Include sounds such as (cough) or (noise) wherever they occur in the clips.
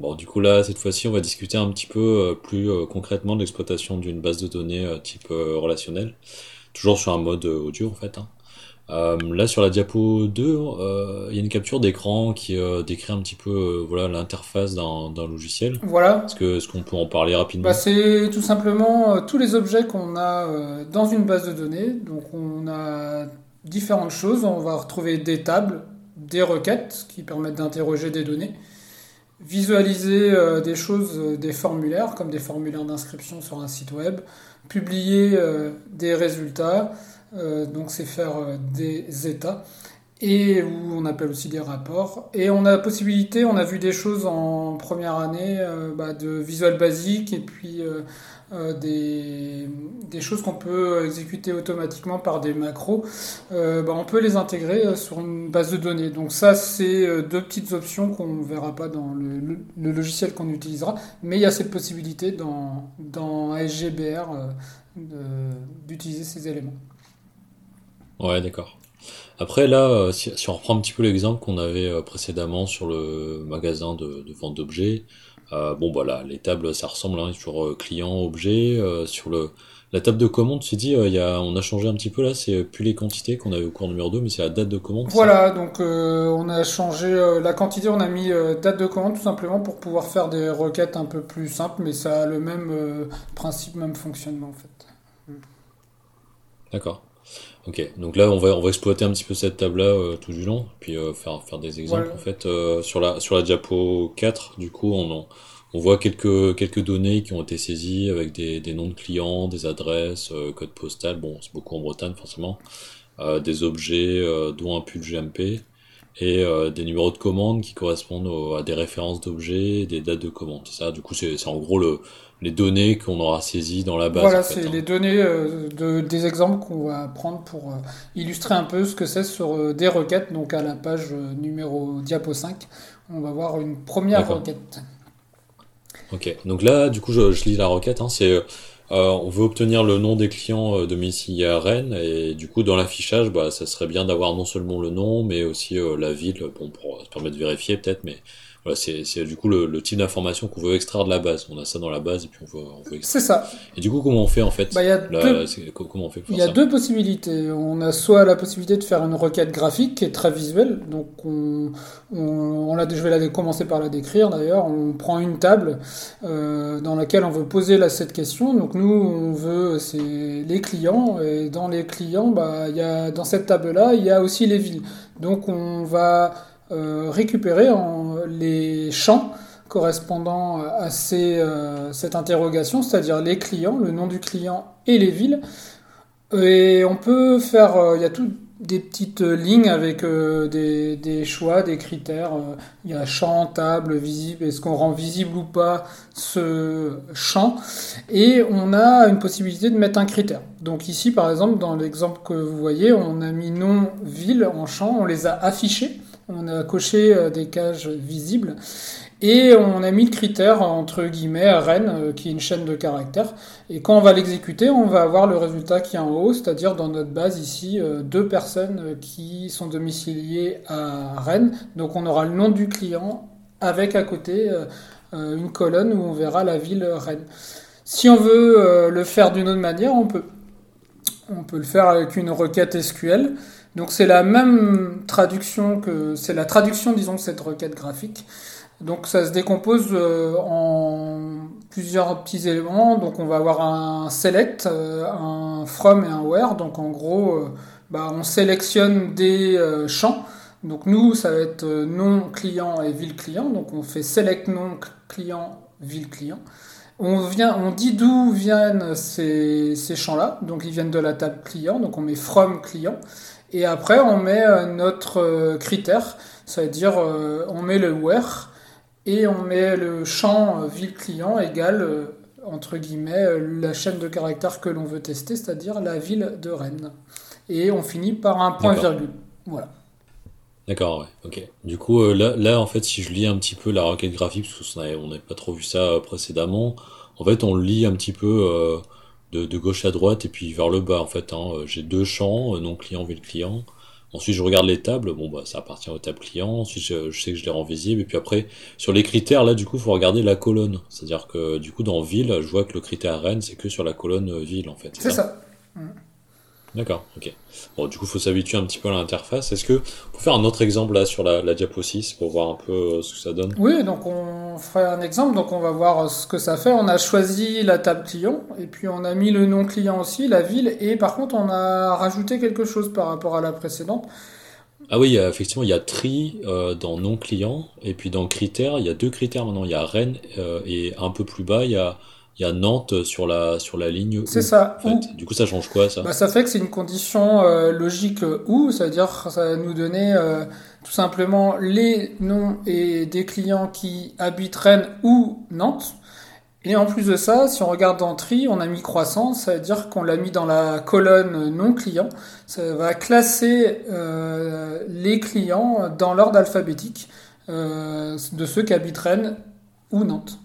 Bon, du coup là, cette fois-ci, on va discuter un petit peu euh, plus euh, concrètement de l'exploitation d'une base de données euh, type euh, relationnel, toujours sur un mode audio en fait. hein. Euh, là, sur la diapo 2, euh, il y a une capture d'écran qui euh, décrit un petit peu euh, voilà l'interface d'un d'un logiciel. Voilà. Est-ce que est-ce qu'on peut en parler Bah, rapidement? c'est tout simplement euh, tous les objets qu'on a euh, dans une base de données. Donc on a différentes choses. On va retrouver des tables, des requêtes qui permettent d'interroger des données, visualiser euh, des choses, euh, des formulaires comme des formulaires d'inscription sur un site web, publier euh, des résultats, donc c'est faire des états et où on appelle aussi des rapports. Et on a la possibilité, on a vu des choses en première année bah, de Visual Basic et puis euh, des, choses qu'on peut exécuter automatiquement par des macros. Euh, bah, on peut les intégrer euh, sur une base de données. Donc ça, c'est deux petites options qu'on ne verra pas dans le, logiciel qu'on utilisera, mais il y a cette possibilité dans, dans SGBR d'utiliser ces éléments. Ouais, d'accord. Après, là, si, on reprend un petit peu l'exemple qu'on avait précédemment sur le magasin de vente d'objets, euh, bon, voilà, les tables, ça ressemble, hein, sur euh, client, objet, euh, sur le, la table de commande, tu dis, euh, il y a, on a changé un petit peu là, c'est plus les quantités qu'on avait au cours numéro 2, mais c'est la date de commande? Voilà, donc on a changé la quantité, on a mis date de commande tout simplement pour pouvoir faire des requêtes un peu plus simples, mais ça a le même principe, même fonctionnement en fait. D'accord. Ok, donc là, on va, on va exploiter un petit peu cette table-là euh, tout du long, puis euh, faire, faire des exemples. Voilà. En fait, euh, sur la, sur la diapo 4, du coup, on, en- on voit quelques, quelques données qui ont été saisies avec des, des noms de clients, des adresses, euh, code postal, bon, c'est beaucoup en Bretagne forcément, des objets, dont un pull GMP, et euh, des numéros de commande qui correspondent au- à des références d'objets, des dates de commande. C'est ça, du coup, c'est en gros le, les données qu'on aura saisies dans la base, en Voilà, fait, c'est hein. les données euh, de, des exemples qu'on va prendre pour euh, illustrer un peu ce que c'est sur des requêtes. Donc à la page numéro diapo 5, on va voir une première requête. Ok, donc là, du coup, je, je lis la requête. Hein, c'est, on veut obtenir le nom des clients euh, domiciliés à Rennes, et du coup, dans l'affichage, bah, ça serait bien d'avoir non seulement le nom, mais aussi euh, la ville, bon, pour se permettre de vérifier peut-être, mais voilà, c'est, du coup le, le type d'information qu'on veut extraire de la base. On a ça dans la base, et puis on veut, on veut extraire. C'est ça. Et du coup, comment on fait en fait? Bah, il y a Là, deux, c'est- co- comment on fait pour Il y faire a ça? deux possibilités. On a soit la possibilité de faire une requête graphique qui est très visuelle, donc on, on, on la, je vais la, commencer par la décrire d'ailleurs. On prend une table euh, dans laquelle on veut poser cette question. Donc nous, on veut c'est les clients et dans les clients, bah, il y a, dans cette table-là, il y a aussi les villes. Donc on va récupérer en, les champs correspondant à euh, cette interrogation, c'est-à-dire les clients, le nom du client et les villes. Et on peut faire, euh, il y a tout des petites lignes avec euh, des, choix, des critères. euh, Il y a champ, table, visible. Est-ce qu'on rend visible ou pas ce champ? Et on a une possibilité de mettre un critère. Donc ici, par exemple, dans l'exemple que vous voyez, on a mis nom, ville en champ, on les a affichés. On a coché euh, des cages visibles. Et on a mis le critère entre guillemets Rennes, euh, qui est une chaîne de caractères. Et quand on va l'exécuter, on va avoir le résultat qui est en haut, c'est-à-dire dans notre base ici, euh, deux personnes qui sont domiciliées à Rennes. Donc on aura le nom du client avec à côté une colonne où on verra la ville Rennes. Si on veut le faire d'une autre manière, on peut. On peut le faire avec une requête SQL. Donc c'est la même traduction que c'est la traduction disons de cette requête graphique. Donc ça se décompose euh, en plusieurs petits éléments. Donc on va avoir un select, euh, un from et un where. Donc en gros, euh, bah, on sélectionne des champs. Donc nous, ça va être nom client et ville client. Donc on fait select nom client, ville client. On dit d'où viennent ces, ces champs-là. Donc ils viennent de la table client. Donc on met from client. Et après on met euh, notre euh, critère. Ça veut dire euh, on met le where et on met le champ ville client égale entre guillemets la chaîne de caractères que l'on veut tester, c'est-à-dire la ville de Rennes. Et on finit par un point virgule. Voilà. D'accord, ouais, ok. Du coup, euh, là, là, en fait, si je lis un petit peu la requête graphique, parce qu'on n'avait pas trop vu ça euh, précédemment, en fait, on lit un petit peu de, de gauche à droite et puis vers le bas, en fait. Hein. Euh, J'ai deux champs, euh, nom client, ville client. Ensuite, je regarde les tables. Bon, bah, ça appartient aux tables clients. Ensuite, je, je sais que je les rends visibles. Et puis après, sur les critères, là, du coup, faut regarder la colonne. C'est-à-dire que, du coup, dans ville, je vois que le critère Rennes, c'est que sur la colonne euh, ville, en fait. C'est ça. D'accord, ok. Bon, du coup, faut s'habituer un petit peu à l'interface. Est-ce que on peut faire un autre exemple là sur la, la diapo 6 pour voir un peu euh, ce que ça donne? Oui, donc on ferait un exemple. Donc on va voir ce que ça fait. On a choisi la table client et puis on a mis le nom client aussi, la ville. Et par contre, on a rajouté quelque chose par rapport à la précédente. Ah oui, effectivement, il y a tri euh, dans non client et puis dans critères, il y a deux critères maintenant. Il y a Rennes euh, et un peu plus bas, il y a, il y a Nantes sur la sur la ligne C'est ça. En Ou fait, du coup, ça change quoi ça? Bah, ça fait que c'est une condition euh, logique euh, ou, c'est-à-dire ça va nous donner euh, tout simplement les noms et des clients qui habitent Rennes ou Nantes. Et en plus de ça, si on regarde dans tri, on a mis croissant, ça veut dire qu'on l'a mis dans la colonne non client. Ça va classer euh, les clients dans l'ordre alphabétique de ceux qui habitent Rennes ou Nantes.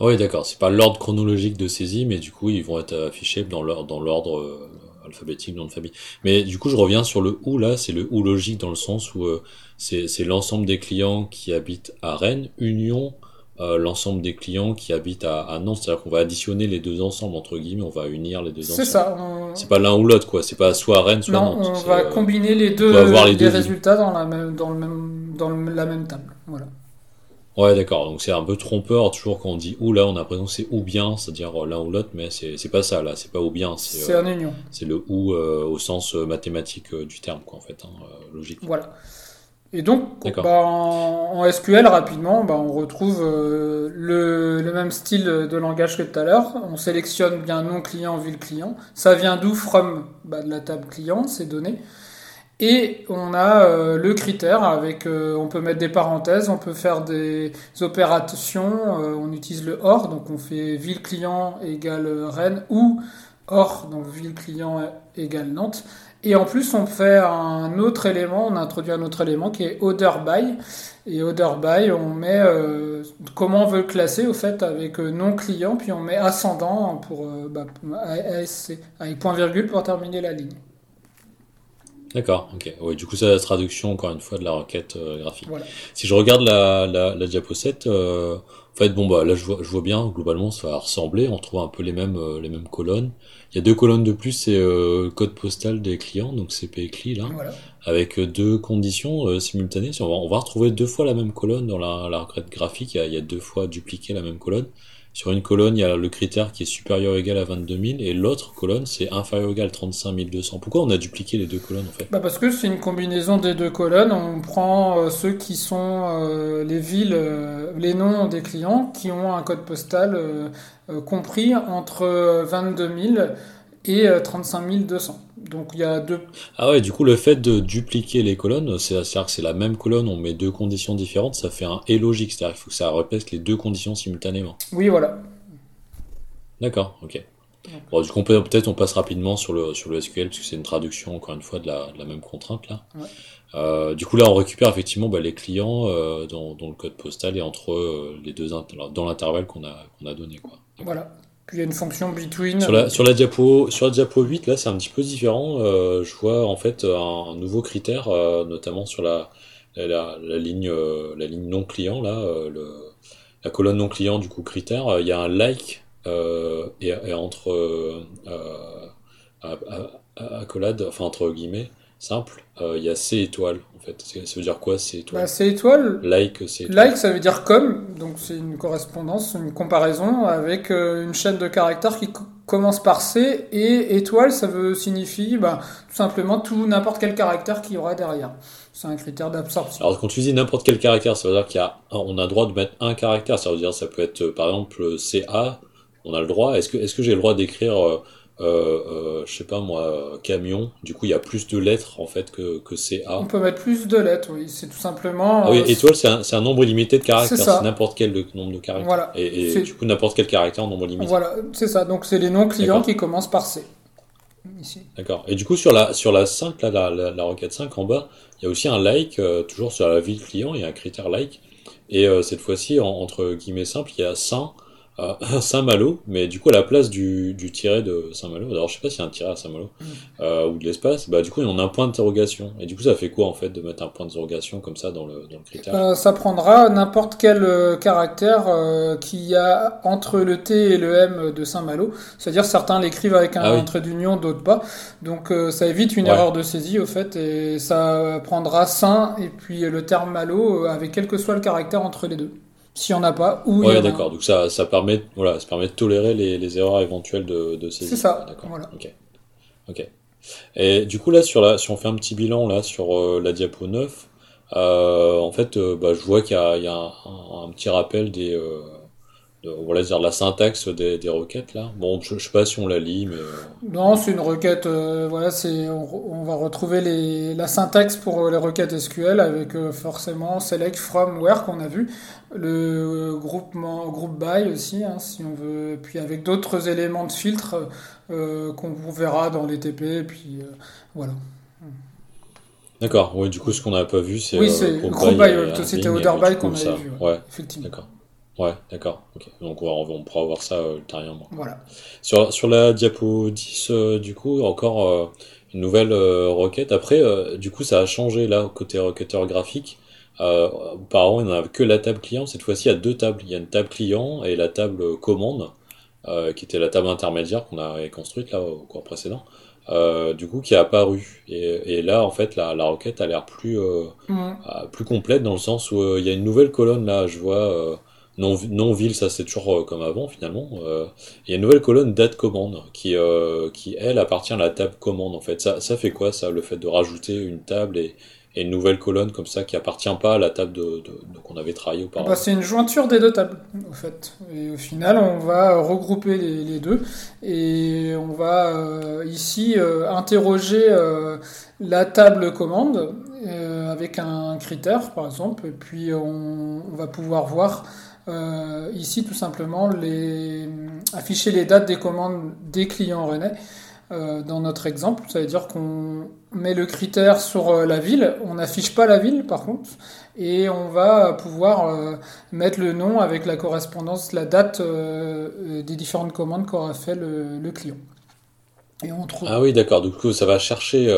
Ah oui, d'accord. C'est pas l'ordre chronologique de saisie, mais du coup, ils vont être affichés dans l'ordre dans l'ordre euh, alphabétique, nom de famille. Mais du coup, je reviens sur le ou là. C'est le ou logique dans le sens où euh, c'est c'est l'ensemble des clients qui habitent à Rennes, union euh, l'ensemble des clients qui habitent à, à Nantes. C'est-à-dire qu'on va additionner les deux ensemble entre guillemets. On va unir les deux C'est ensemble. ça. on- C'est pas l'un ou l'autre, quoi. C'est pas soit Rennes, soit Non, Nantes. on C'est, va euh, combiner les deux, les des deux villes. résultats dans la même, dans le même, dans le- la même table. Voilà. Ouais, d'accord. Donc c'est un peu trompeur toujours quand on dit ou là, on a l'impression que c'est ou bien, c'est-à-dire euh, l'un ou l'autre, mais c'est c'est pas ça là. C'est pas ou bien. C'est C'est euh, en union. c'est le ou euh, au sens euh, mathématique euh, du terme, quoi, en fait, hein, euh, logique. Voilà. Et donc, D'accord. bah, en, en SQL, rapidement, bah, on retrouve euh, le, le même style de langage que tout à l'heure. On sélectionne bien nom client, ville client. Ça vient d'où? From bah, De la table client, ces données. Et on a euh, le critère avec, euh, on peut mettre des parenthèses, on peut faire des opérations, euh, on utilise le OR, donc on fait ville client égale Rennes ou OR, donc ville client égale Nantes. Et en plus, on fait un autre élément, on introduit un autre élément qui est order by. Et order by, on met euh, comment on veut le classer au fait avec euh, nom client, puis on met ascendant pour euh, bah, ASC, avec point virgule pour terminer la ligne. D'accord, ok. Ouais, du coup, c'est la traduction, encore une fois, de la requête euh, graphique. Voilà. Si je regarde la, la, la diapo 7, euh, en fait, bon, bah, là, je vois, je vois bien, globalement, ça va ressembler. On trouve un peu les mêmes, euh, les mêmes colonnes. Il y a deux colonnes de plus, c'est euh, code postal des clients, donc CP CLI, là, Voilà. avec deux conditions simultanées. Si On va, on va retrouver deux fois la même colonne dans la, la requête graphique. Il y, a, il y a deux fois dupliqué la même colonne. Sur une colonne, il y a le critère qui est supérieur ou égal à 22 000, et l'autre colonne, c'est inférieur ou égal à 35 200. Pourquoi on a dupliqué les deux colonnes, en fait? Bah parce que c'est une combinaison des deux colonnes. On prend euh, ceux qui sont euh, les villes, euh, les noms des clients qui ont un code postal compris entre 22 000 et euh, 35 200. Donc il y a deux. Ah ouais, du coup, le fait de dupliquer les colonnes, c'est- c'est-à-dire que c'est la même colonne, on met deux conditions différentes, ça fait un et logique, c'est-à-dire qu'il faut que ça répète les deux conditions simultanément. Oui, voilà. D'accord, ok. Bon, du coup, peut-être on passe rapidement sur le, sur le SQL, parce que c'est une traduction, encore une fois, de la, de la même contrainte, là. Ouais. Euh, du coup, là, on récupère effectivement bah, les clients euh, dans, dans le code postal et entre euh, les deux, dans l'intervalle qu'on a, qu'on a donné, quoi. Voilà. Il y a une fonction between. Sur la, sur la diapo, sur la diapo 8, là, c'est un petit peu différent. Euh, je vois en fait un, nouveau critère, euh, notamment sur la, la, ligne, euh, la ligne non client, là, la colonne non client, du coup, critère. Il y a un like et, entre accolade, enfin entre guillemets, simple, euh, il y a C étoile, en fait. Ça veut dire quoi, C Bah, étoile? c'est étoile. Like, C étoile. Like, ça veut dire comme, donc c'est une correspondance, une comparaison avec euh, une chaîne de caractères qui co- commence par C et étoile, ça veut signifie bah, tout simplement tout n'importe quel caractère qu'il y aura derrière. C'est un critère d'absorption. Alors quand tu dis n'importe quel caractère, ça veut dire qu'il y a, un- on a le droit de mettre un caractère. Ça veut dire ça peut être euh, par exemple CA, on a le droit. Est-ce que est-ce que j'ai le droit d'écrire, euh, euh, euh, je sais pas moi, euh, camion. Du coup il y a plus de lettres en fait que que CA. On peut mettre plus de lettres, oui. C'est tout simplement. Ah oui, euh, étoile c'est un, c'est un nombre limité de caractères. C'est n'importe quel de- nombre de caractères. Voilà. Et, du coup n'importe quel caractère en nombre limité. Voilà, c'est ça. Donc c'est les noms clients qui commencent par C. D'accord. Et du coup, sur la, sur la 5, là, la, la, la requête 5 en bas, il y a aussi un like, euh, toujours sur la ville client, il y a un critère like. Et euh, cette fois-ci, en- entre guillemets simples, il y a 100 (laughs) Saint-Malo, mais du coup à la place du, du tiret de Saint-Malo, alors je sais pas s'il y a un tiret à Saint-Malo, Mm. euh, ou de l'espace, bah du coup on a un point d'interrogation. Et du coup ça fait quoi en fait de mettre un point d'interrogation comme ça dans le, dans le critère? Euh, ça prendra n'importe quel euh, caractère qu'il y a entre le T et le M de Saint-Malo. C'est-à-dire certains l'écrivent avec un, Ah oui. trait d'union, d'autres pas. Donc ça évite une Ouais. erreur de saisie au fait et ça prendra Saint et puis le terme Malo avec quel que soit le caractère entre les deux. S'il n'y en a pas ou Ouais, a un. d'accord. Donc ça, ça permet, voilà, ça permet de tolérer les, les erreurs éventuelles de, de saisie. C'est ça, D'accord. voilà. Ok. Ok. Et du coup là, sur la, si on fait un petit bilan là sur euh, la diapo 9, euh, en fait, euh, bah, je vois qu'il y a, il y a un, un- un petit rappel des, de, voilà, dire la syntaxe des, des requêtes là. Bon, je, je sais pas si on la lit, mais euh, Non, c'est une requête. euh, voilà, c'est on, on va retrouver les, la syntaxe pour euh, les requêtes SQL avec euh, forcément select from where qu'on a vu, le groupement group by aussi, hein, si on veut, puis avec d'autres éléments de filtre qu'on verra dans les TP, et puis voilà. d'accord. Ouais, du coup, ce qu'on n'a pas vu, c'est Oui, c'est group by c'était order by qu'on avait ça- vu, ouais, Ouais, effectivement. d'accord. Ouais, d'accord. Ok. Donc on, va- on pourra voir ça euh, ultérieurement. Voilà. Sur, sur la diapo 10, euh, du coup, encore euh, une nouvelle euh, requête. Après, euh, du coup, ça a changé là, côté requêteur graphique. Euh, auparavant, il n'y en avait que la table client. Cette fois-ci, il y a deux tables. Il y a une table client et la table commande, euh, qui était la table intermédiaire qu'on avait construite là au cours précédent. Euh, du coup, qui est apparue. Et, et là, en fait, la, la requête a l'air plus, euh, Mm. euh, plus complète dans le sens où euh, il y a une nouvelle colonne là, je vois euh, non, non ville, ça c'est toujours euh, comme avant finalement. Euh, il y a une nouvelle colonne date commande qui, euh, qui elle appartient à la table commande en fait. Ça, ça fait quoi ça, le fait de rajouter une table et, une nouvelle colonne comme ça qui appartient pas à la table de, qu'on avait travaillé auparavant? Bah, c'est une jointure des deux tables, au fait. Et au final, on va regrouper les, deux et on va ici interroger la table commande avec un critère, par exemple, et puis on va pouvoir voir euh, ici tout simplement les, afficher les dates des commandes des clients rennais. Euh, dans notre exemple, ça veut dire qu'on met le critère sur euh, la ville, on n'affiche pas la ville par contre, et on va pouvoir mettre le nom avec la correspondance, la date des différentes commandes qu'aura fait le, client. Et on trouve. Ah oui, d'accord. Du coup, ça va chercher,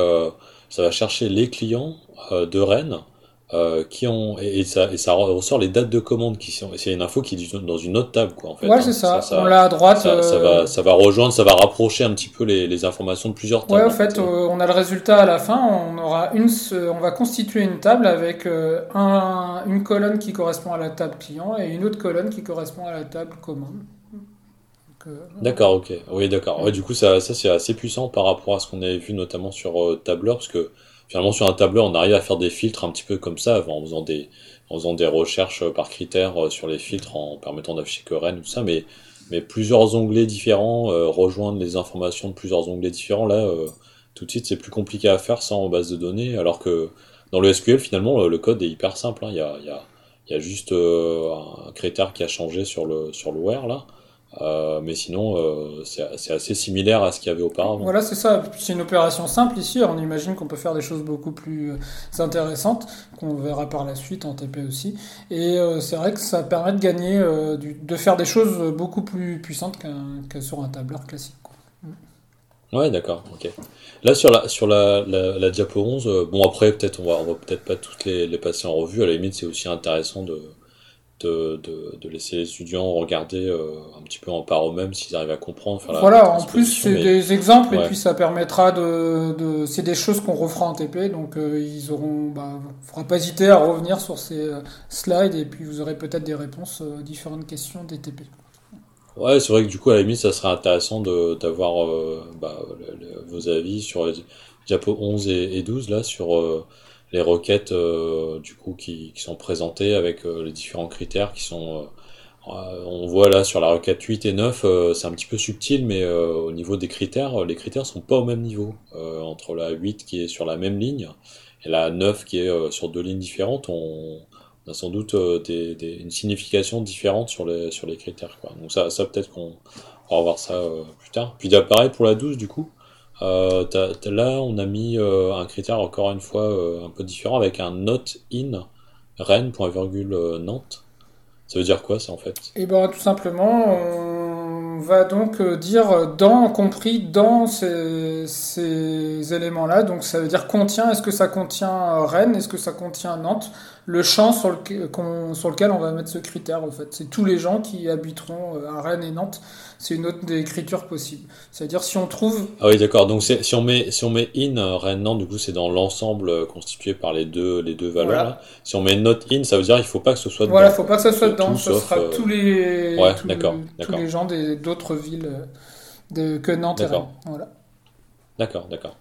ça va chercher les clients de Rennes euh, qui ont et, et ça et ça ressort les dates de commande qui sont. C'est une info qui est dans une autre table, quoi, en fait. ouais, hein. c'est ça. Ça, On l'a à droite. ça, ça euh, va, ça va rejoindre, ça va rapprocher un petit peu les, les informations de plusieurs Ouais, tables. en en fait, euh, on a le résultat à la fin. On aura une, on va constituer une table avec un, une colonne qui correspond à la table client et une autre colonne qui correspond à la table commande. D'accord, ok. Oui, d'accord. Ouais, du coup, ça, ça c'est assez puissant par rapport à ce qu'on avait vu notamment sur tableur, parce que finalement sur un tableur, on arrive à faire des filtres un petit peu comme ça, en faisant des, recherches par critères euh, sur les filtres, en permettant d'afficher que Rennes, tout ça, mais, plusieurs onglets différents, euh, rejoindre les informations de plusieurs onglets différents, là, euh, tout de suite, c'est plus compliqué à faire en base de données, alors que dans le SQL, finalement, le, code est hyper simple, hein. Il y a, juste euh, un critère qui a changé sur le, sur le where, là. Euh, mais sinon, euh, c'est assez similaire à ce qu'il y avait auparavant. Voilà, c'est ça. C'est une opération simple ici. On imagine qu'on peut faire des choses beaucoup plus euh, intéressantes, qu'on verra par la suite en TP aussi. Et euh, c'est vrai que ça permet de gagner, du- de faire des choses beaucoup plus puissantes qu'un que sur un tableur classique. quoi. Ouais, d'accord, ok. Là, sur la, sur la, la, la diapo 11, euh, bon, après, peut-être, on va, on va peut-être pas toutes les, les passer en revue. À la limite, c'est aussi intéressant de, de, de, de laisser les étudiants regarder euh, un petit peu en par eux-mêmes s'ils arrivent à comprendre, faire la Voilà, en plus, c'est mais- des exemples et puis ça permettra de. de c'est des choses qu'on refera en TP, donc euh, ils auront. Bah, faudra pas hésiter à revenir sur ces euh, slides et puis vous aurez peut-être des réponses euh, aux différentes questions des TP. Ouais, c'est vrai que du coup, à la limite, ça serait intéressant d'avoir bah, vos avis sur les diapos 11 et, et 12, là, sur les requêtes euh, du coup qui, sont présentées avec euh, les différents critères qui sont... euh, on voit là sur la requête 8 et 9, euh, c'est un petit peu subtil, mais au niveau des critères, les critères sont pas au même niveau. Entre la 8 qui est sur la même ligne et la 9 qui est sur deux lignes différentes, on, a sans doute une signification différente sur les, sur les critères. Donc ça, ça peut-être qu'on on va voir ça plus tard. Puis pareil pour la 12 du coup. Euh, là, on a mis euh, un critère encore une fois euh, un peu différent avec un not in Rennes, point virgule, Nantes. Ça veut dire quoi ça en fait? Et ben tout simplement, on va donc dire dans, compris dans ces, ces éléments-là. Donc ça veut dire contient, est-ce que ça contient Rennes, est-ce que ça contient Nantes? Le champ sur, le, sur lequel on va mettre ce critère en fait. C'est tous les gens qui habiteront euh, à Rennes et Nantes c'est une autre écriture possible. C'est-à-dire si on trouve. Ah oui, d'accord. Donc si on met si on met in euh, Rennes du coup c'est dans l'ensemble euh, constitué par les deux les deux valeurs. Si on met not in, ça veut dire il faut pas que ce soit dedans. Voilà, faut pas que ça soit dedans. ce sera euh, tous les ouais, tous, d'accord, tous les gens d'autres villes de, que Nantes et Rennes. Voilà. D'accord, d'accord.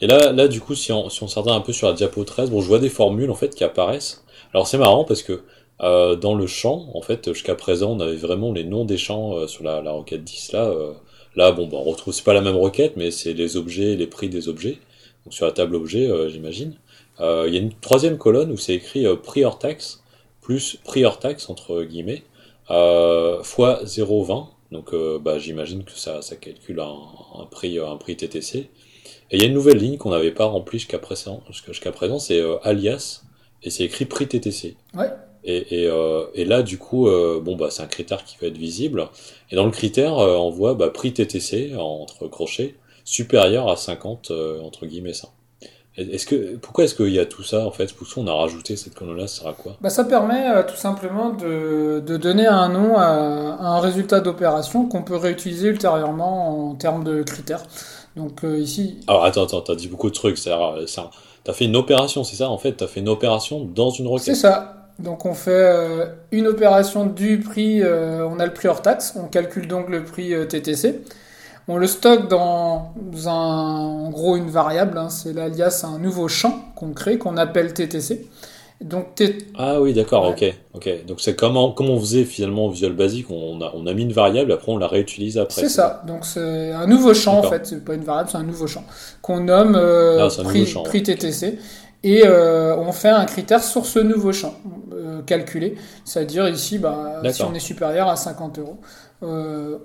Et là, là, du coup, si on, si on s'attarde un peu sur la diapo 13, bon, je vois des formules en fait qui apparaissent. Alors c'est marrant parce que euh, dans le champ, en fait, jusqu'à présent, on avait vraiment les noms des champs euh, sur la, requête 10. Là, euh, là bon, bah, on retrouve, c'est pas la même requête, mais c'est les objets, les prix des objets. Donc sur la table objet, j'imagine. Il y a une troisième colonne où c'est écrit prix hors taxe plus prix hors taxe entre guillemets fois 0,20. Donc, bah, j'imagine que ça, ça calcule prix, un prix TTC. Et il y a une nouvelle ligne qu'on n'avait pas remplie jusqu'à présent, jusqu'à présent, c'est alias, et c'est écrit prix TTC. Ouais. Et, et, euh, et, là, du coup, euh, bon, bah, c'est un critère qui va être visible. Et dans le critère, euh, on voit bah, prix TTC entre crochets supérieur à 50 entre guillemets ça. Est-ce que pourquoi est-ce qu'il y a tout ça en fait? Pourquoi on a rajouté cette colonne-là? Ça sert à quoi? Bah, ça permet tout simplement de, de, donner un nom à, un résultat d'opération qu'on peut réutiliser ultérieurement en termes de critères. Donc ici. Alors attends, attends, t'as dit beaucoup de trucs. T'as fait une opération, c'est ça en fait? T'as fait une opération dans une requête. C'est ça. Donc on fait euh, une opération du prix, euh, on a le prix hors taxe, on calcule donc le prix euh, TTC. On le stocke dans un, en gros une variable, hein, c'est l'alias un nouveau champ qu'on crée, qu'on appelle TTC. Donc ah oui, d'accord, ok, ok. Donc c'est comme, comme on faisait finalement au Visual Basic, on a, on a mis une variable, après on la réutilise après. C'est ça, donc c'est un nouveau champ en fait, c'est pas une variable, c'est un nouveau champ qu'on nomme ah, prix, prix TTC et euh, on fait un critère sur ce nouveau champ euh, calculé, c'est-à-dire ici, bah, si on est supérieur à 50 euros euh,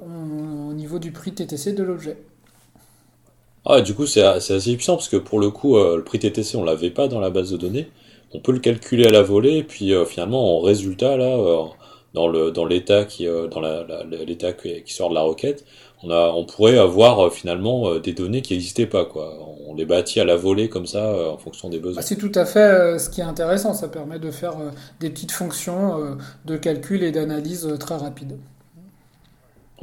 au niveau du prix TTC de l'objet. Ah, du coup, c'est assez puissant parce que pour le coup, le prix TTC, on l'avait pas dans la base de données. On peut le calculer à la volée, et puis finalement, en résultat, là, dans le dans l'état qui dans l'état qui sort de la requête, on, a, on pourrait avoir euh, finalement euh, des données qui n'existaient pas. Quoi. On les bâtit à la volée comme ça euh, en fonction des besoins. Ah, c'est tout à fait ce qui est intéressant. Ça permet de faire des petites fonctions de calcul et d'analyse très rapides.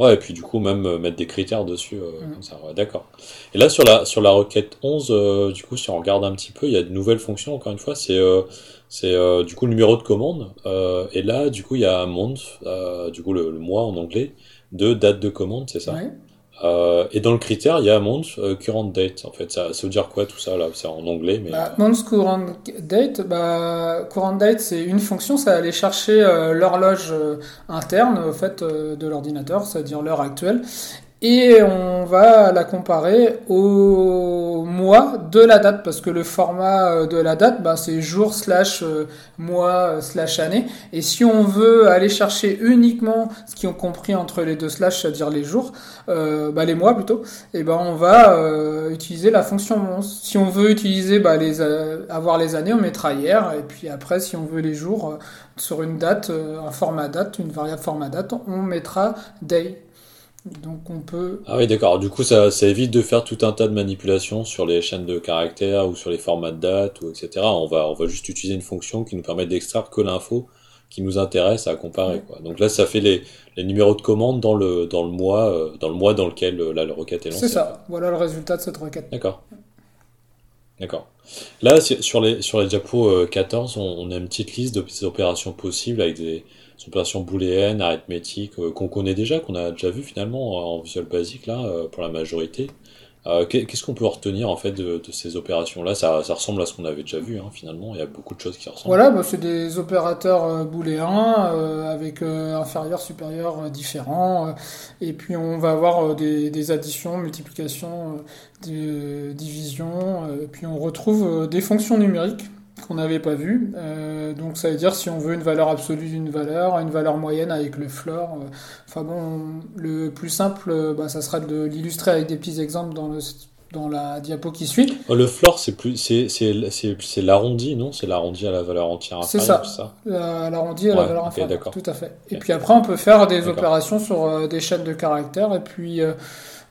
Ouais, et puis du coup, même mettre des critères dessus, mm. comme ça, d'accord. Et là, sur la, sur la requête 11, du coup, si on regarde un petit peu, il y a de nouvelles fonctions, encore une fois, c'est c'est du coup le numéro de commande. et là, du coup, il y a un month, du coup, le, mois en anglais, de date de commande, c'est ça? Euh, et dans le critère, il y a month euh, current date. En fait, ça, veut dire quoi tout ça là? C'est en anglais, mais. Bah, current date, bah, current date, c'est une fonction. Ça aller chercher euh, l'horloge interne, au fait, de l'ordinateur, c'est-à-dire l'heure actuelle, et on va la comparer au mois de la date parce que le format euh, de la date bah, c'est jour slash euh, mois euh, slash année. Et si on veut aller chercher uniquement ce qui ont compris entre les deux slash c'est-à-dire les jours euh, bah, les mois plutôt et ben on va euh, utiliser la fonction mons si on veut utiliser bah, les avoir les années on mettra hier. Et puis après si on veut les jours sur une date un format date une variable format date on mettra day donc on peut. Ah oui, d'accord. Du coup, ça, ça, évite de faire tout un tas de manipulations sur les chaînes de caractères ou sur les formats de date ou etc. On va, on va juste utiliser une fonction qui nous permet d'extraire que l'info qui nous intéresse à comparer. Quoi. Donc là, ça fait les, les, numéros de commande dans le, dans le mois, euh, dans le mois dans lequel euh, la, requête est lancée. C'est ça. Voilà le résultat de cette requête. D'accord. D'accord. Là, sur les, sur les Diapo 14, euh, on, on, a une petite liste de opérations possibles avec des, opérations booléennes, arithmétiques, euh, qu'on connaît déjà, qu'on a déjà vu finalement en Visual Basic là, euh, pour la majorité. Euh, qu'est-ce qu'on peut retenir en fait de, ces opérations-là? Ça, ça, ressemble à ce qu'on avait déjà vu hein, finalement. Il y a beaucoup de choses qui ressemblent. Voilà, bah, c'est des opérateurs booléens avec inférieur, supérieur différents. et puis on va avoir des, additions, multiplications, divisions. et puis on retrouve des fonctions numériques qu'on n'avait pas vu. Euh, donc ça veut dire si on veut une valeur absolue d'une valeur, une valeur moyenne avec le floor. Euh, enfin bon, le plus simple, euh, bah, ça sera de l'illustrer avec des petits exemples dans le dans la diapo qui suit. Oh, le floor, c'est plus, c'est, c'est, l'arrondi, non? C'est l'arrondi à la valeur entière C'est ça, c'est ça? la- l'arrondi à la valeur ok, inférieure, d'accord. tout à fait. Et puis après, on peut faire des opérations sur euh, des chaînes de caractères, et puis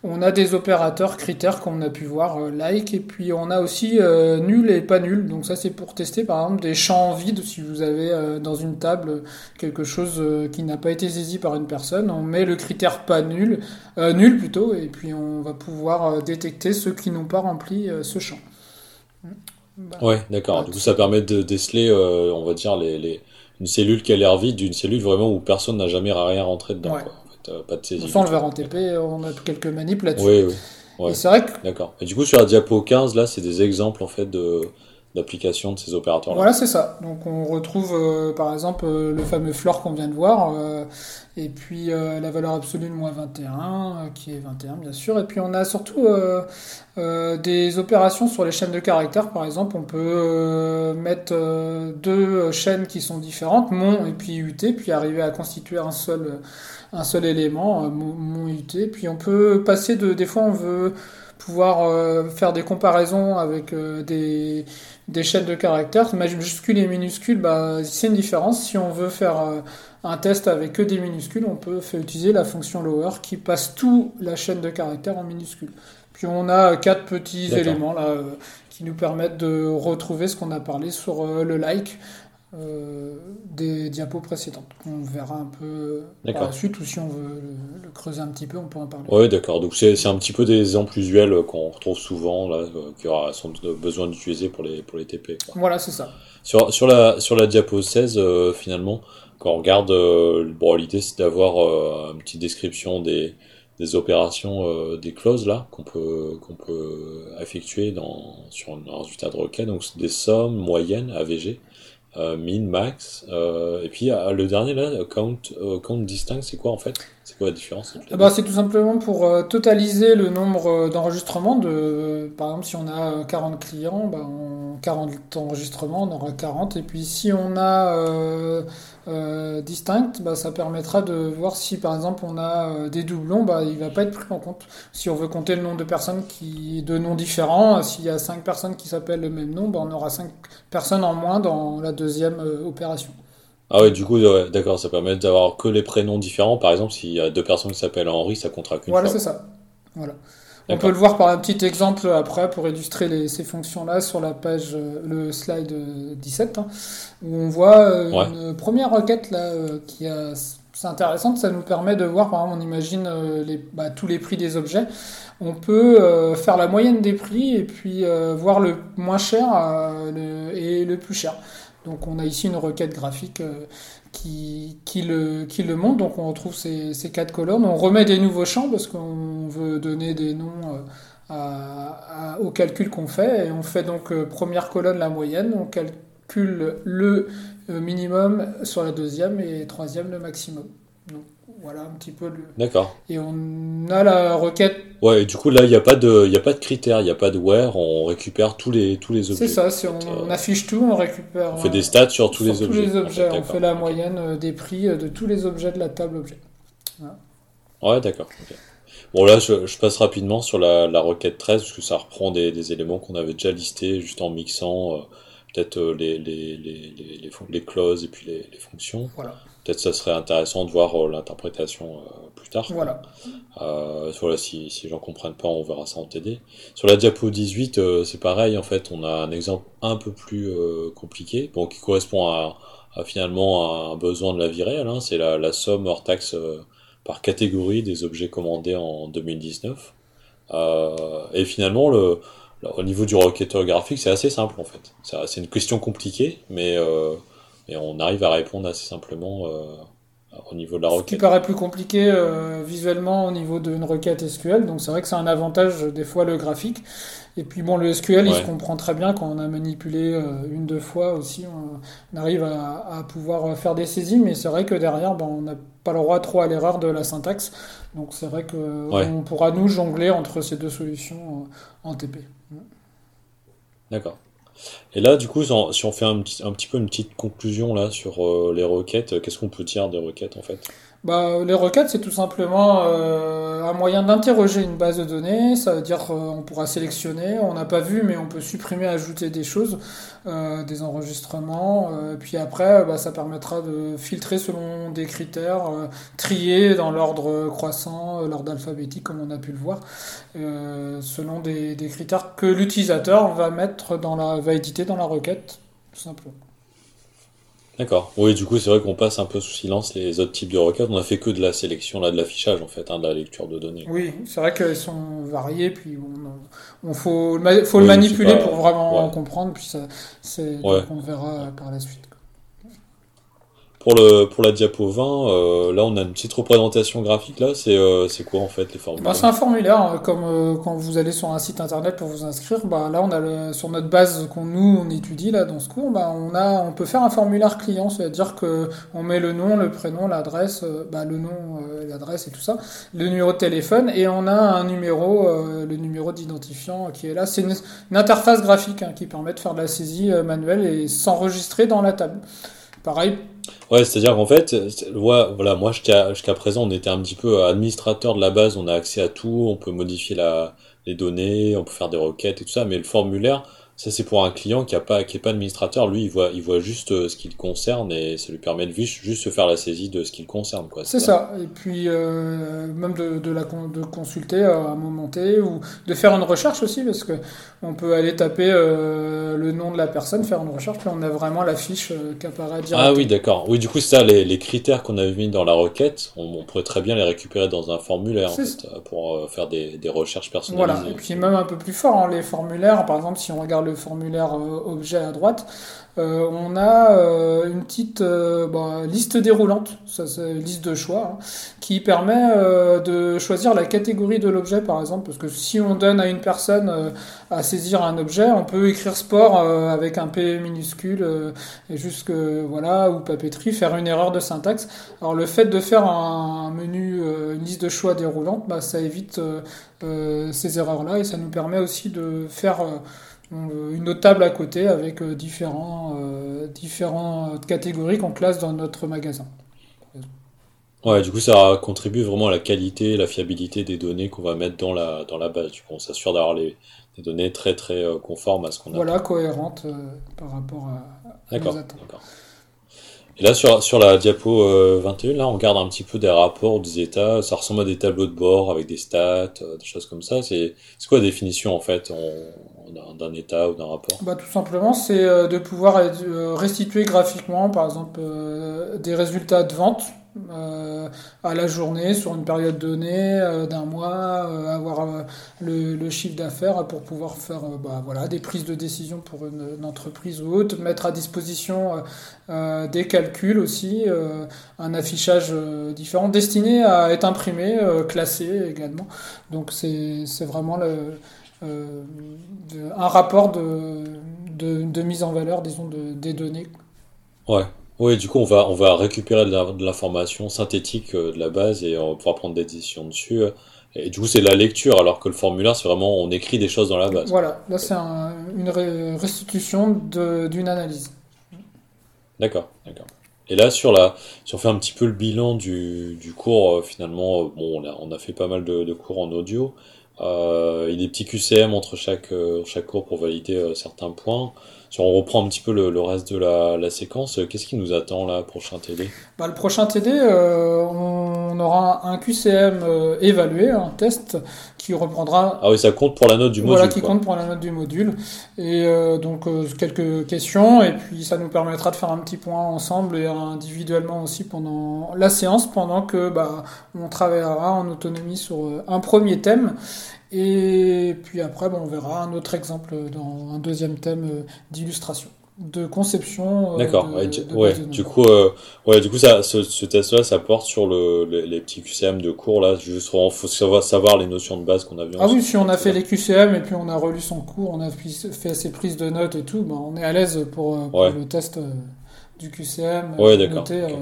on a des opérateurs critères comme on a pu voir, euh, like, et puis on a aussi euh, nul et pas nul. Donc ça, c'est pour tester par exemple des champs vides. Si vous avez euh, dans une table quelque chose qui n'a pas été saisi par une personne, on met le critère pas nul, euh, nul plutôt, et puis on va pouvoir détecter ceux qui n'ont pas rempli ce champ. Bah, Ouais, d'accord. Du coup, ça permet de déceler, on va dire, les, les, une cellule qui a l'air vide d'une cellule vraiment où personne n'a jamais rien rentré dedans, Ouais. quoi. Euh, pas de saisie. on le verra en TP, on a quelques manips là-dessus. Oui, oui. Ouais. Et c'est vrai que D'accord. Et du coup, sur la diapo 15, là, c'est des exemples, en fait, de, d'application de ces opérateurs-là. Voilà, c'est ça. Donc on retrouve euh, par exemple euh, le fameux floor qu'on vient de voir, euh, et puis la valeur absolue de moins 21, euh, qui est 21 bien sûr, et puis on a surtout des opérations sur les chaînes de caractères, par exemple, on peut mettre deux chaînes qui sont différentes, mon et puis UT, puis arriver à constituer un seul, élément, mon, UT, puis on peut passer de, des fois on veut pouvoir faire des comparaisons avec des, des chaînes de caractères, majuscules et minuscules, bah, c'est une différence. Si on veut faire euh, un test avec que des minuscules, on peut faire utiliser la fonction lower qui passe tout la chaîne de caractères en minuscules. Puis on a quatre petits éléments là euh, qui nous permettent de retrouver ce qu'on a parlé sur euh, le like euh, des diapos précédentes. On verra un peu par la suite ou si on veut le, le creuser un petit peu, on peut en parler. Ouais, d'accord. Donc, c'est, un petit peu des exemples usuels euh, qu'on retrouve souvent, là, euh, qu'il y aura sans doute besoin d'utiliser pour les, pour les TP, quoi. Voilà, c'est ça. Sur, sur la, sur la diapo 16, euh, finalement, quand on regarde, euh, bon, l'idée c'est d'avoir euh, une petite description des, des opérations, euh, des clauses là, qu'on peut, qu'on peut effectuer dans, sur un résultat de requête. Donc, c'est des sommes moyennes, AVG, euh, min, max, euh, et puis euh, le dernier là, count, euh, count distinct, c'est quoi en fait? C'est quoi la différence Ah bah, c'est tout simplement pour euh, totaliser le nombre euh, d'enregistrements. De, par exemple, si on a euh, 40 clients, bah, en 40 enregistrements, on aura 40. Et puis si on a euh, euh, distinct, bah, ça permettra de voir si par exemple on a euh, des doublons, il va pas être pris en compte. Si on veut compter le nombre de personnes qui, de noms différents, euh, s'il y a 5 personnes qui s'appellent le même nom, on aura 5 personnes en moins dans la deuxième euh, opération. Ah ouais, du coup, ouais, d'accord, ça permet d'avoir que les prénoms différents. Par exemple, s'il y a deux personnes qui s'appellent Henri, ça comptera qu'une Voilà, c'est ça. Voilà. On peut le voir par un petit exemple après pour illustrer les- ces fonctions-là sur la page, euh, le slide euh, 17, hein, où on voit euh, Ouais. une première requête là euh, qui a, c'est intéressante, ça nous permet de voir, par exemple, on imagine euh, les, bah, tous les prix des objets. On peut euh, faire la moyenne des prix et puis euh, voir le moins cher euh, le- et le plus cher. Donc on a ici une requête graphique euh, qui, le, qui montre. Donc on retrouve ces, quatre colonnes. On remet des nouveaux champs parce qu'on veut donner des noms euh, au calcul qu'on fait. Et on fait donc euh, première colonne la moyenne. On calcule le minimum sur la deuxième et troisième le maximum. Voilà un petit peu le... D'accord. Et on a la requête Ouais, et du coup, là, il n'y a pas de, il a pas de critères, il n'y a pas de where, on récupère tous les, tous les objets. C'est ça, si on, euh, on affiche tout, on récupère. On fait euh, des stats sur tous sur les objets. tous les en objets. fait, on fait la moyenne euh, des prix euh, de tous les objets de la table objet. Ouais, d'accord. Bon, là, je, je passe rapidement sur la, la requête 13, parce que ça reprend des, des éléments qu'on avait déjà listés, juste en mixant euh, peut-être euh, les, les, les, les, les, clauses et puis les, les fonctions. Voilà. Peut-être ça serait intéressant de voir euh, l'interprétation euh, plus tard. Voilà. Euh, voilà, si, si les gens comprennent pas, on verra ça en TD. Sur la diapo 18, euh, c'est pareil, en fait, on a un exemple un peu plus compliqué, bon, qui correspond à, à finalement à un besoin de la vie réelle, hein, c'est la, la somme hors taxe par catégorie des objets commandés en 2019. Euh, et finalement, le, le- au niveau du requêteur graphique, c'est assez simple en fait. C'est c'est une question compliquée, mais, euh, mais on arrive à répondre assez simplement euh, au niveau de la Ce qui requête. paraît plus compliqué euh, visuellement au niveau d'une requête SQL, donc c'est vrai que c'est un avantage des fois le graphique. Et puis bon, le SQL, il se comprend très bien quand on a manipulé euh, une, deux fois aussi, on, on arrive à, à pouvoir faire des saisies, mais c'est vrai que derrière, ben, on n'a pas le droit trop à l'erreur de la syntaxe. Donc c'est vrai que Ouais. pourra nous jongler entre ces deux solutions euh, en TP. D'accord. Et là, du coup, si on fait un petit, un petit peu une petite conclusion là sur euh, les requêtes, euh, qu'est-ce qu'on peut dire des requêtes en fait? Bah, les requêtes, c'est tout simplement euh, un moyen d'interroger une base de données. Ça veut dire qu'on pourra sélectionner, on n'a pas vu, mais on peut supprimer, ajouter des choses, euh, des enregistrements. Euh, puis après, bah, ça permettra de filtrer selon des critères, euh, trier dans l'ordre croissant, euh, l'ordre alphabétique, comme on a pu le voir, euh, selon des, des critères que l'utilisateur va mettre dans la, va éditer dans la requête, tout simplement. D'accord. Oui, du coup, c'est vrai qu'on passe un peu sous silence les autres types de requêtes. On a fait que de la sélection, là, de l'affichage, en fait, hein, de la lecture de données. Oui, c'est vrai qu'elles sont variées, puis on, on faut, faut le Oui, manipuler pas... pour vraiment Ouais. comprendre, puis ça, c'est, Ouais. on verra par la suite. Pour le, pour la diapo 20, euh, là, on a une petite représentation graphique, là. C'est, euh, quoi, en fait, les Bah, formulaires? c'est un formulaire, hein, comme euh, quand vous allez sur un site internet pour vous inscrire. Bah, là, on a le, sur notre base qu'on nous on étudie là dans ce cours, bah, on a, on peut faire un formulaire client, c'est-à-dire que on met le nom, le prénom, l'adresse, euh, bah, le nom, euh, l'adresse et tout ça, le numéro de téléphone, et on a un numéro, euh, le numéro d'identifiant qui est là. C'est une, interface graphique hein, qui permet de faire de la saisie euh, manuelle et s'enregistrer dans la table. Pareil, Ouais, c'est-à-dire qu'en fait, ouais, voilà, moi jusqu'à jusqu'à présent, on était un petit peu administrateur de la base, on a accès à tout, on peut modifier la, les données, on peut faire des requêtes et tout ça, mais le formulaire, ça c'est pour un client qui a pas, qui est pas administrateur, lui il voit, il voit juste euh, ce qui le concerne et ça lui permet de juste, juste se faire la saisie de ce qui le concerne, quoi, C'est ça? Et puis euh, même de, de la de consulter à un moment T ou de faire une recherche aussi parce que on peut aller taper euh, le nom de la personne, faire une recherche, puis on a vraiment la fiche euh, qui apparaît Ah oui, directement. d'accord. Oui, du coup, ça, les, les critères qu'on avait mis dans la requête, on, on pourrait très bien les récupérer dans un formulaire, en fait, pour faire des, des recherches Voilà. personnalisées. Et puis même un peu plus fort, hein, les formulaires. Par exemple, si on regarde formulaire euh, objet à droite, euh, on a euh, une petite euh, bah, liste déroulante, liste de choix, hein, qui permet de choisir la catégorie de l'objet, par exemple, parce que si on donne à une personne à saisir un objet, on peut écrire sport avec un P minuscule et jusque voilà ou papeterie, faire une erreur de syntaxe. Alors le fait de faire un menu, une liste de choix déroulante, bah, ça évite ces erreurs-là et ça nous permet aussi de faire une autre table à côté avec euh, différents, euh, différentes catégories qu'on classe dans notre magasin. Ouais, du coup, ça contribue vraiment à la qualité, la fiabilité des données qu'on va mettre dans la, dans la base. Du coup, on s'assure d'avoir les, des données très, très euh, conformes à ce qu'on Voilà, attend. cohérente euh, par rapport à, à nos D'accord, attentes. d'accord. Et là, sur, sur la diapo euh, 21, là, on regarde un petit peu des rapports, des états. Ça ressemble à des tableaux de bord avec des stats, euh, des choses comme ça. C'est, c'est quoi la définition, en fait, on- d'un état ou d'un rapport? Bah, tout simplement, c'est euh, de pouvoir euh, restituer graphiquement, par exemple, euh, des résultats de vente euh, à la journée sur une période donnée euh, d'un mois, euh, avoir le, chiffre d'affaires pour pouvoir faire bah, voilà, des prises de décision pour une, entreprise ou autre, mettre à disposition des calculs aussi, un affichage différent destiné à être imprimé, classé également. Donc c'est vraiment un rapport de, de, mise en valeur, disons, de, des données. Ouais. Oui, du coup, on va, on va récupérer de la- de l'information synthétique euh, de la base et on va pouvoir prendre des décisions dessus. euh. Et du coup, c'est de la lecture, alors que le formulaire, c'est vraiment, on écrit des choses dans la base, quoi. Voilà, là c'est un- une restitution de- d'une analyse. D'accord, d'accord. Et là, sur la, si on fait un petit peu le bilan du, du cours, euh, finalement, euh, bon, on a, on a fait pas mal de, de cours en audio. Euh, il y a des petits QCM entre chaque, euh, chaque cours pour valider euh, certains points. Si on reprend un petit peu le, le reste de la, la séquence, euh, qu'est-ce qui nous attend là, prochain TD? Bah, le prochain TD, euh, on aura un QCM euh, évalué, un test qui reprendra Ah oui, ça compte pour la note du Voilà, module, qui quoi. compte pour la note du module. Et euh, donc quelques questions, et puis ça nous permettra de faire un petit point ensemble et individuellement aussi pendant la séance, pendant que bah, on travaillera en autonomie sur un premier thème. Et puis après, bah, on verra un autre exemple dans un deuxième thème euh, d'illustration, de conception euh, D'accord, ouais, du, ouais, coup, euh, ouais, du coup, ça, ce, ce test-là, ça porte sur le, les, les petits QCM de cours, là, juste, il faut savoir, savoir les notions de base qu'on a vues Ah oui, si on a fait les QCM et puis on a relu son cours, on a fait ses prises de notes et tout, bah, on est à l'aise pour, pour Ouais, le test du QCM, ouais, d'accord, euh.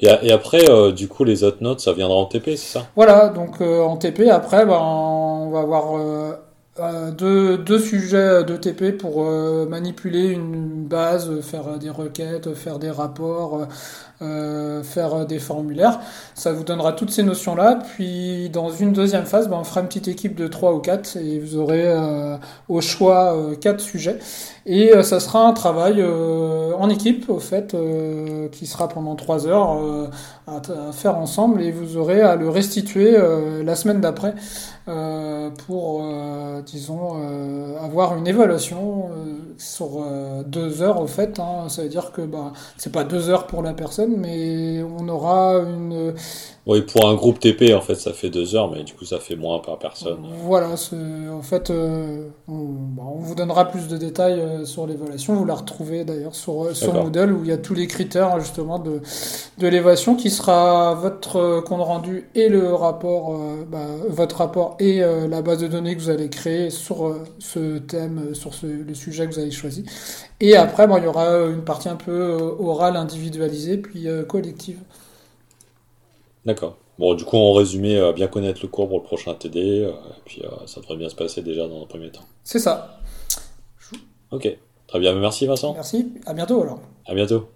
Et, et après, euh, du coup, les autres notes, ça viendra en TP, c'est ça? Voilà, donc euh, en TP, après, bah, on va avoir euh, euh, deux, deux sujets de TP pour manipuler une base, faire des requêtes, faire des rapports, euh, faire des formulaires. Ça vous donnera toutes ces notions-là. Puis dans une deuxième phase, ben, on fera une petite équipe de 3 ou 4 et vous aurez au choix quatre sujets. Et ça sera un travail en équipe, au fait, qui sera pendant 3 heures à, faire ensemble et vous aurez à le restituer la semaine d'après pour disons, euh, avoir une évaluation euh, sur euh, deux heures au fait. Hein. Ça veut dire que bah, c'est pas deux heures pour la personne, mais on aura une, oui, pour un groupe TP, en fait, ça fait deux heures, mais du coup, ça fait moins par personne. Voilà, en fait, euh, on, on, vous donnera plus de détails euh, sur l'évaluation. Vous la retrouvez d'ailleurs sur, euh, sur Moodle, où il y a tous les critères, justement, de, de l'évaluation, qui sera votre compte rendu et le rapport, bah, votre rapport et la base de données que vous allez créer sur ce thème, sur ce, le sujet que vous avez choisi. Et après, bon, il y aura une partie un peu orale, individualisée, puis collective. D'accord. Bon, du coup, en résumé, euh, bien connaître le cours pour le prochain TD, euh, et puis euh, ça devrait bien se passer déjà dans le premier temps. C'est ça. Ok, très bien. Merci Vincent. Merci, à bientôt alors. À bientôt.